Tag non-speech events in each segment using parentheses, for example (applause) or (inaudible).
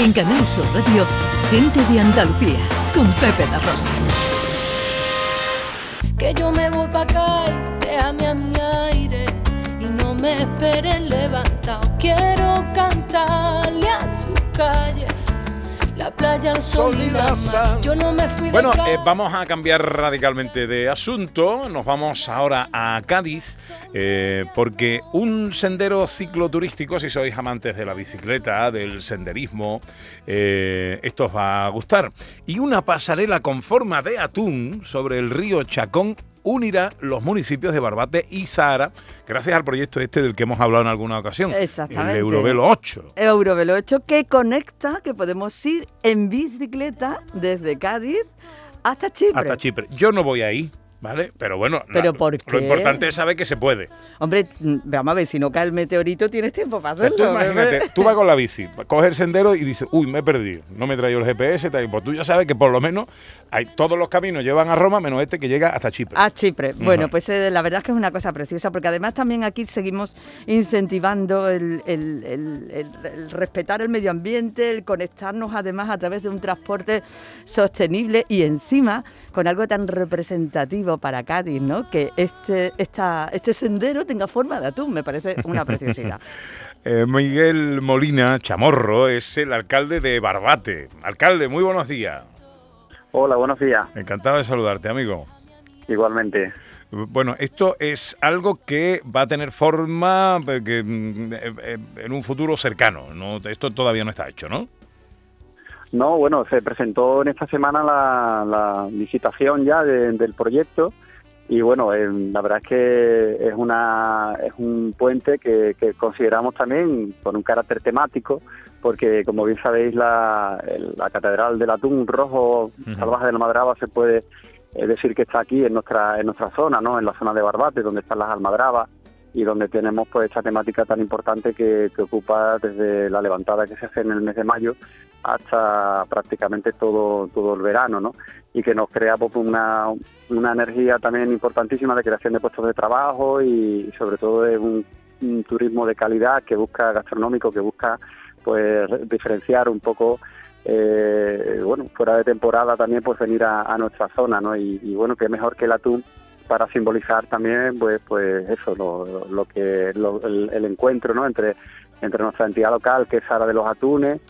En Canal Sur Radio, Gente de Andalucía, con Pepe La Rosa. Que yo me voy pa' acá y déjame a mi aire y no me esperen levantado. Quiero cantarle a su calle la playa, el sol, y la mar. Yo no me fui Bueno, de eh, vamos a cambiar radicalmente de asunto. Nos vamos ahora a Cádiz, eh, porque un sendero cicloturístico, si sois amantes de la bicicleta, del senderismo, eh, esto os va a gustar. Y una pasarela con forma de atún sobre el río Chacón unirá los municipios de Barbate y Sahara, gracias al proyecto este del que hemos hablado en alguna ocasión. Exactamente. El Eurovelo 8. Eurovelo 8 que conecta, que podemos ir en bicicleta desde Cádiz hasta Chipre. Hasta Chipre. Yo no voy ahí, ¿vale? Pero bueno, ¿Pero la- por lo importante es saber que se puede. Hombre, mm, vamos a ver, si no cae el meteorito tienes tiempo para hacerlo. tú imagínate, tú vas con la bici, coges el sendero y dices, uy, me he perdido, no me he traído el GPS, tal, pues tú ya sabes que por lo menos hay, todos los caminos llevan a Roma, menos este que llega hasta Chipre. A Chipre. Bueno, pues eh, la verdad es que es una cosa preciosa, porque además también aquí seguimos incentivando el- el- el respetar el medio ambiente, el conectarnos además a través de un transporte sostenible y encima con algo tan representativo para Cádiz, ¿no? Que este, esta, este sendero tenga forma de atún, me parece una preciosidad. (laughs) Eh, Miguel Molina Chamorro es el alcalde de Barbate. Alcalde, muy buenos días. Hola, buenos días. Encantado de saludarte, amigo. Igualmente. Bueno, esto es algo que va a tener forma eh, que, mm, eh, en un futuro cercano. ¿no? Esto todavía no está hecho, ¿no? No, bueno, se presentó en esta semana la, la licitación ya de- del proyecto y bueno, eh, la verdad es que es una es un puente que, que consideramos también con un carácter temático porque como bien sabéis la, la catedral del atún rojo Ujú. salvaje de la Madraba se puede eh, decir que está aquí en nuestra en nuestra zona, ¿no? En la zona de Barbate donde están las almadrabas y donde tenemos pues esta temática tan importante que, ocupa desde la levantada que se hace en el mes de mayo hasta prácticamente todo todo el verano, ¿no? Y que nos crea pues, una, una energía también importantísima de creación de puestos de trabajo y, sobre todo de un, turismo de calidad que busca gastronómico, que busca pues re- diferenciar un poco eh, bueno fuera de temporada también pues venir a, a nuestra zona, ¿no? Y, y bueno que mejor que el atún para simbolizar también pues pues eso lo, lo que lo- el, encuentro no entre entre nuestra entidad local que es Sara de los Atunes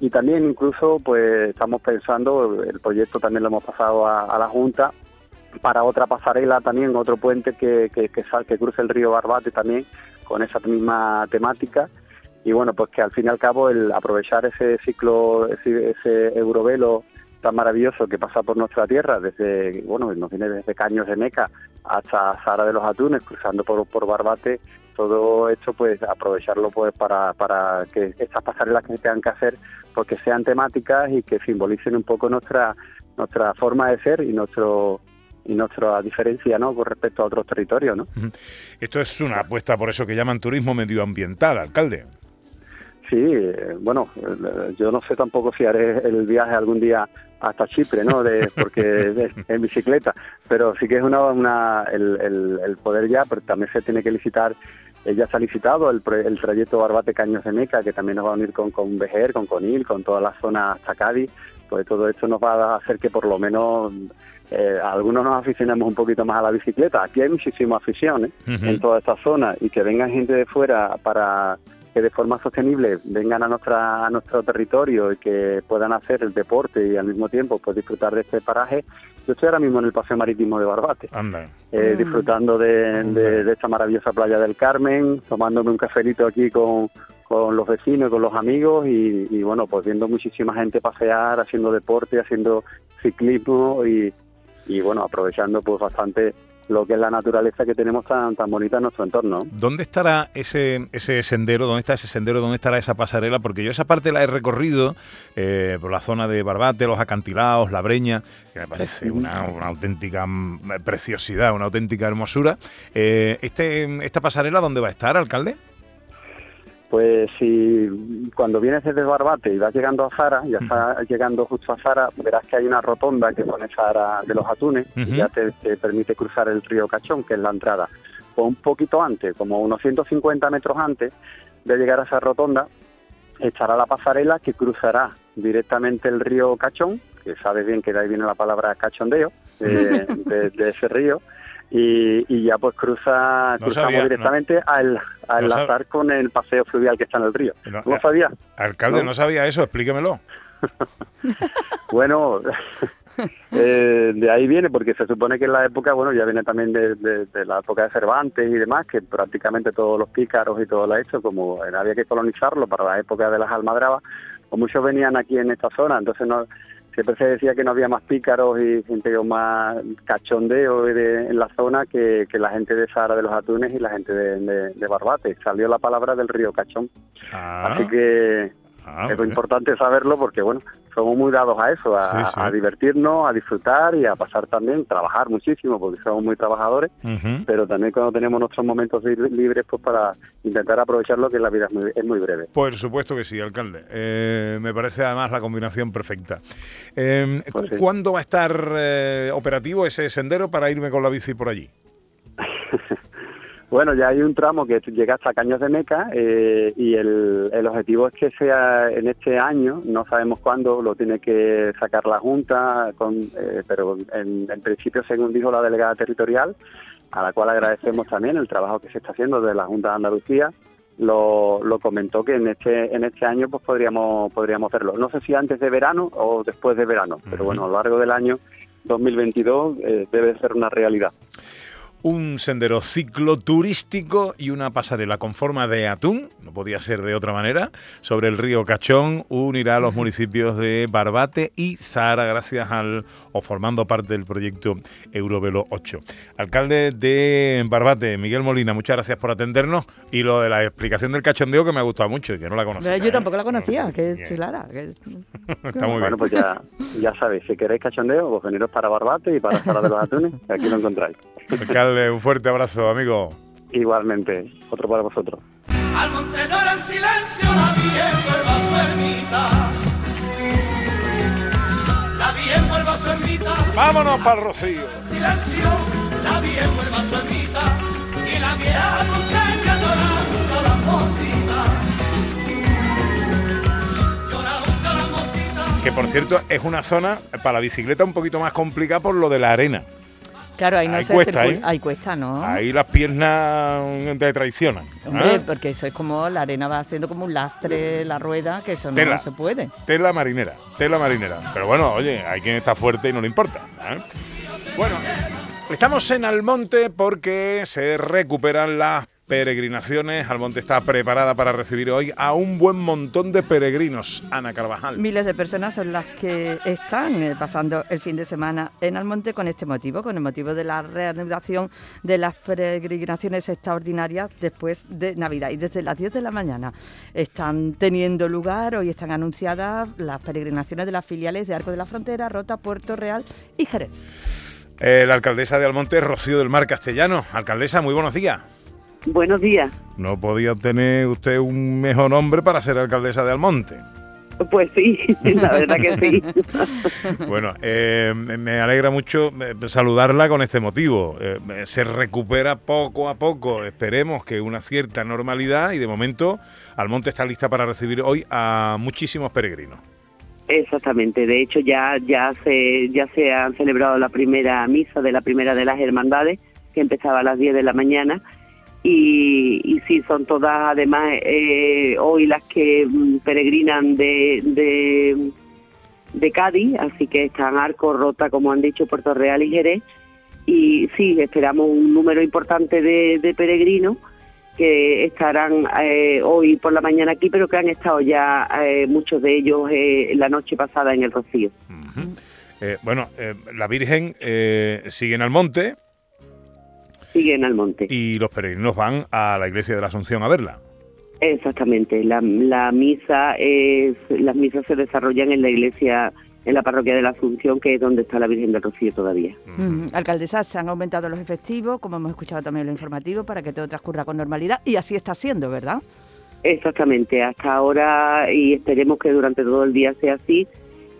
y también incluso pues estamos pensando el proyecto también lo hemos pasado a, a la junta para otra pasarela también otro puente que que, que, sal- que cruce el río Barbate también con esa misma temática. Y bueno pues que al fin y al cabo el aprovechar ese ciclo ese, ese eurovelo tan maravilloso que pasa por nuestra tierra desde bueno nos viene desde Caños de Meca hasta Sara de los Atunes cruzando por, por Barbate todo esto pues aprovecharlo pues para, para que estas pasarelas que se tengan que hacer pues que sean temáticas y que simbolicen un poco nuestra nuestra forma de ser y nuestro y nuestra diferencia no con respecto a otros territorios no Esto es una apuesta por eso que llaman turismo medioambiental, alcalde. Sí, eh, bueno, eh, yo no sé tampoco si haré el viaje algún día hasta Chipre, ¿no? De, porque (laughs) en bicicleta, pero sí que es una, una el, el- el poder ya, pero también se tiene que licitar, eh, ya se ha licitado el, el trayecto Barbate Caños de Meca, que también nos va a unir con, con Vejer, con Conil, con toda la zona hasta Cádiz, pues todo esto nos va a hacer que por lo menos eh, algunos nos aficionemos un poquito más a la bicicleta. Aquí hay muchísima afición ¿eh? Ujú. en toda esta zona y que vengan gente de fuera para que de forma sostenible vengan a nuestra a nuestro territorio y que puedan hacer el deporte y al mismo tiempo pues disfrutar de este paraje. Yo estoy ahora mismo en el paseo marítimo de Barbate, eh, Mm. disfrutando de, de- de esta maravillosa playa del Carmen, tomándome un cafelito aquí con, con los vecinos, con los amigos y, y, bueno, pues viendo muchísima gente pasear, haciendo deporte, haciendo ciclismo y, y bueno, aprovechando pues bastante lo que es la naturaleza que tenemos tan, tan bonita en nuestro entorno. ¿Dónde estará ese, ese sendero? ¿Dónde está ese sendero? ¿Dónde estará esa pasarela? Porque yo esa parte la he recorrido eh, por la zona de Barbate, los acantilados, la Breña, que me parece una, una auténtica mm, preciosidad, una auténtica hermosura. Eh, este, ¿Esta pasarela dónde va a estar, alcalde? Pues si cuando vienes desde Barbate y vas llegando a Zara, ya está llegando justo a Zara, verás que hay una rotonda que pone Zara de los Atunes y ya te, te permite cruzar el río Cachón, que es la entrada. Pues un poquito antes, como unos 150 metros antes de llegar a esa rotonda, estará la pasarela que cruzará directamente el río Cachón, que sabes bien que de ahí viene la palabra cachondeo, eh, (laughs) de, ese río, y, ya pues cruza cruzamos directamente al, al enlazar con el paseo fluvial que está en el río. No, ¿No sabía? Alcalde, no sabía eso, explíquemelo. (laughs) bueno, (laughs) eh, de ahí viene, porque se supone que en la época, bueno, ya viene también de, la época de Cervantes y demás, que prácticamente todos los pícaros y todo lo hecho, como había que colonizarlo para la época de las almadrabas, pues muchos venían aquí en esta zona, entonces no siempre se decía que no había más pícaros y gente con más cachondeo en la zona que, la gente de Sahara de los Atunes y la gente de, Barbate. Salió la palabra del río Cachón. Ah. Así que Ah, es importante saberlo porque, bueno, somos muy dados a eso, a, divertirnos, a disfrutar y a pasar también, trabajar muchísimo porque somos muy trabajadores, pero también cuando tenemos nuestros momentos libres, pues para intentar aprovecharlo, que la vida es muy, breve. Por supuesto que sí, alcalde. Eh, me parece además la combinación perfecta. Em, pues ¿Cuándo va a estar eh, operativo ese sendero para irme con la bici por allí? (laughs) Bueno, ya hay un tramo que llega hasta Caños de Meca eh, y el, el, objetivo es que sea en este año, no sabemos cuándo, lo tiene que sacar la Junta, con, eh, pero en, principio, según dijo la delegada territorial, a la cual agradecemos también el trabajo que se está haciendo de la Junta de Andalucía, lo, lo comentó que en este en este año pues podríamos podríamos hacerlo. No sé si antes de verano o después de verano, pero bueno, a lo largo del año 2022 eh, debe ser una realidad un sendero cicloturístico y una pasarela con forma de atún, no podía ser de otra manera, sobre el río Cachón, unirá a los municipios de Barbate y Zahara gracias al, o formando parte del proyecto Eurovelo 8. Alcalde de Barbate, Miguel Molina, muchas gracias por atendernos y lo de la explicación del cachondeo que me ha gustado mucho y que no la conocía. Yo tampoco la conocía, que chilara. Está muy bueno, pues ya, ya sabéis, si queréis cachondeo, pues veniros para Barbate y para Zahara de los Atunes, que aquí lo encontráis un fuerte abrazo, amigo. Igualmente, otro para vosotros. Al monte en silencio, la vi en ermita. La vi en vaso ermita. Vámonos para Rocío. Silencio, la vi en vaso ermita. Y la vieja montaña llorando la mosita. Llorando la mosita. Que por cierto es una zona para la bicicleta un poquito más complicada por lo de la arena. Claro, ahí no se cuesta, ¿eh? ahí cuesta, ¿no? Ahí las piernas te traicionan. Hombre, ¿eh? porque eso es como la arena va haciendo como un lastre la rueda, que eso no se puede. Tela marinera, tela marinera. Pero bueno, oye, hay quien está fuerte y no le importa. ¿eh? Bueno, estamos en Almonte porque se recuperan las peregrinaciones. Almonte está preparada para recibir hoy a un buen montón de peregrinos. Ana Carvajal. Miles de personas son las que están eh, pasando el fin de semana en Almonte con este motivo, con el motivo de la reanudación de las peregrinaciones extraordinarias después de Navidad. Y desde las 10 de la mañana están teniendo lugar, hoy están anunciadas las peregrinaciones de las filiales de Arco de la Frontera, Rota, Puerto Real y Jerez. Eh, la alcaldesa de Almonte, Rocío del Mar Castellano. Alcaldesa, muy buenos días. Buenos días. No podía tener usted un mejor nombre para ser alcaldesa de Almonte. Pues sí, (laughs) la verdad que sí. (laughs) bueno, eh, me alegra mucho eh, saludarla con este motivo. Eh, se recupera poco a poco, esperemos que una cierta normalidad y de momento Almonte está lista para recibir hoy a muchísimos peregrinos. Exactamente, de hecho ya, ya, se, ya se han celebrado la primera misa de la primera de las hermandades, que empezaba a las 10 de la mañana y, y sí, son todas además eh, hoy las que mm, peregrinan de, de, Cádiz, así que están Arco, Rota, como han dicho, Puerto Real y Jerez. Y sí, esperamos un número importante de, peregrinos que estarán eh, hoy por la mañana aquí, pero que han estado ya eh, muchos de ellos la noche pasada en el Rocío. bueno, la Virgen sigue en el monte, siguen al monte. Y los peregrinos van a la iglesia de la Asunción a verla. Exactamente, la, la misa es, las misas se desarrollan en la iglesia, en la parroquia de la Asunción, que es donde está la Virgen del Rocío todavía. Alcaldesa, se han aumentado los efectivos, como hemos escuchado también lo informativo, para que todo transcurra con normalidad, y así está siendo, ¿verdad? Exactamente, hasta ahora, y esperemos que durante todo el día sea así,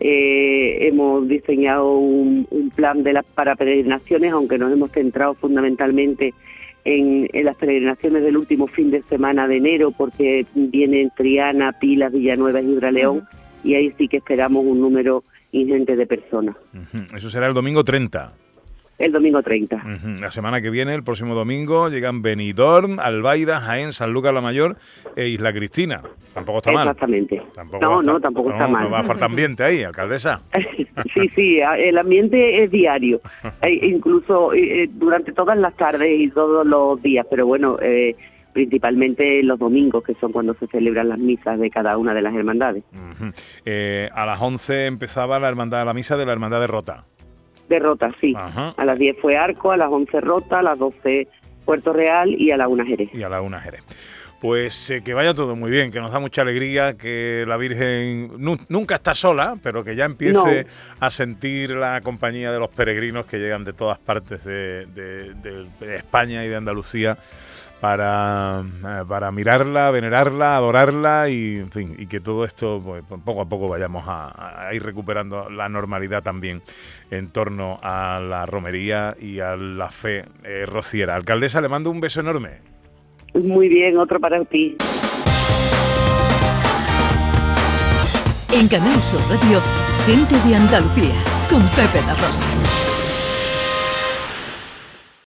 eh, hemos diseñado un, plan de las para peregrinaciones, aunque nos hemos centrado fundamentalmente en, las peregrinaciones del último fin de semana de enero, porque vienen Triana, Pilas, Villanueva y Gibraleón, y ahí sí que esperamos un número ingente de personas. Eso será el domingo 30. El domingo 30. La semana que viene, el próximo domingo, llegan Benidorm, Albaida, Jaén, San Lucas la Mayor e Isla Cristina. Tampoco está mal. Exactamente. no, no, tampoco está mal. No va a faltar ambiente ahí, alcaldesa. (laughs) sí, sí, el ambiente es diario, (laughs) e incluso eh, eh, durante todas las tardes y todos los días, pero bueno, eh, principalmente los domingos, que son cuando se celebran las misas de cada una de las hermandades. a las 11 empezaba la hermandad, la misa de la hermandad de Rota de Rota, sí. A las 10 fue Arco, a las 11 Rota, a las 12 Puerto Real y a la 1 Jerez. Y a la 1 Jerez. Pues eh, que vaya todo muy bien, que nos da mucha alegría que la Virgen nunca está sola, pero que ya empiece a sentir la compañía de los peregrinos que llegan de todas partes de España y de Andalucía para, eh, para mirarla, venerarla, adorarla y, en fin, y que todo esto pues, poco a poco vayamos a, ir recuperando la normalidad también en torno a la romería y a la fe eh, rociera. Alcaldesa, le mando un beso enorme. Muy bien, otro para ti. En Canal Sur Radio, gente de Andalucía, con Pepe La Rosa.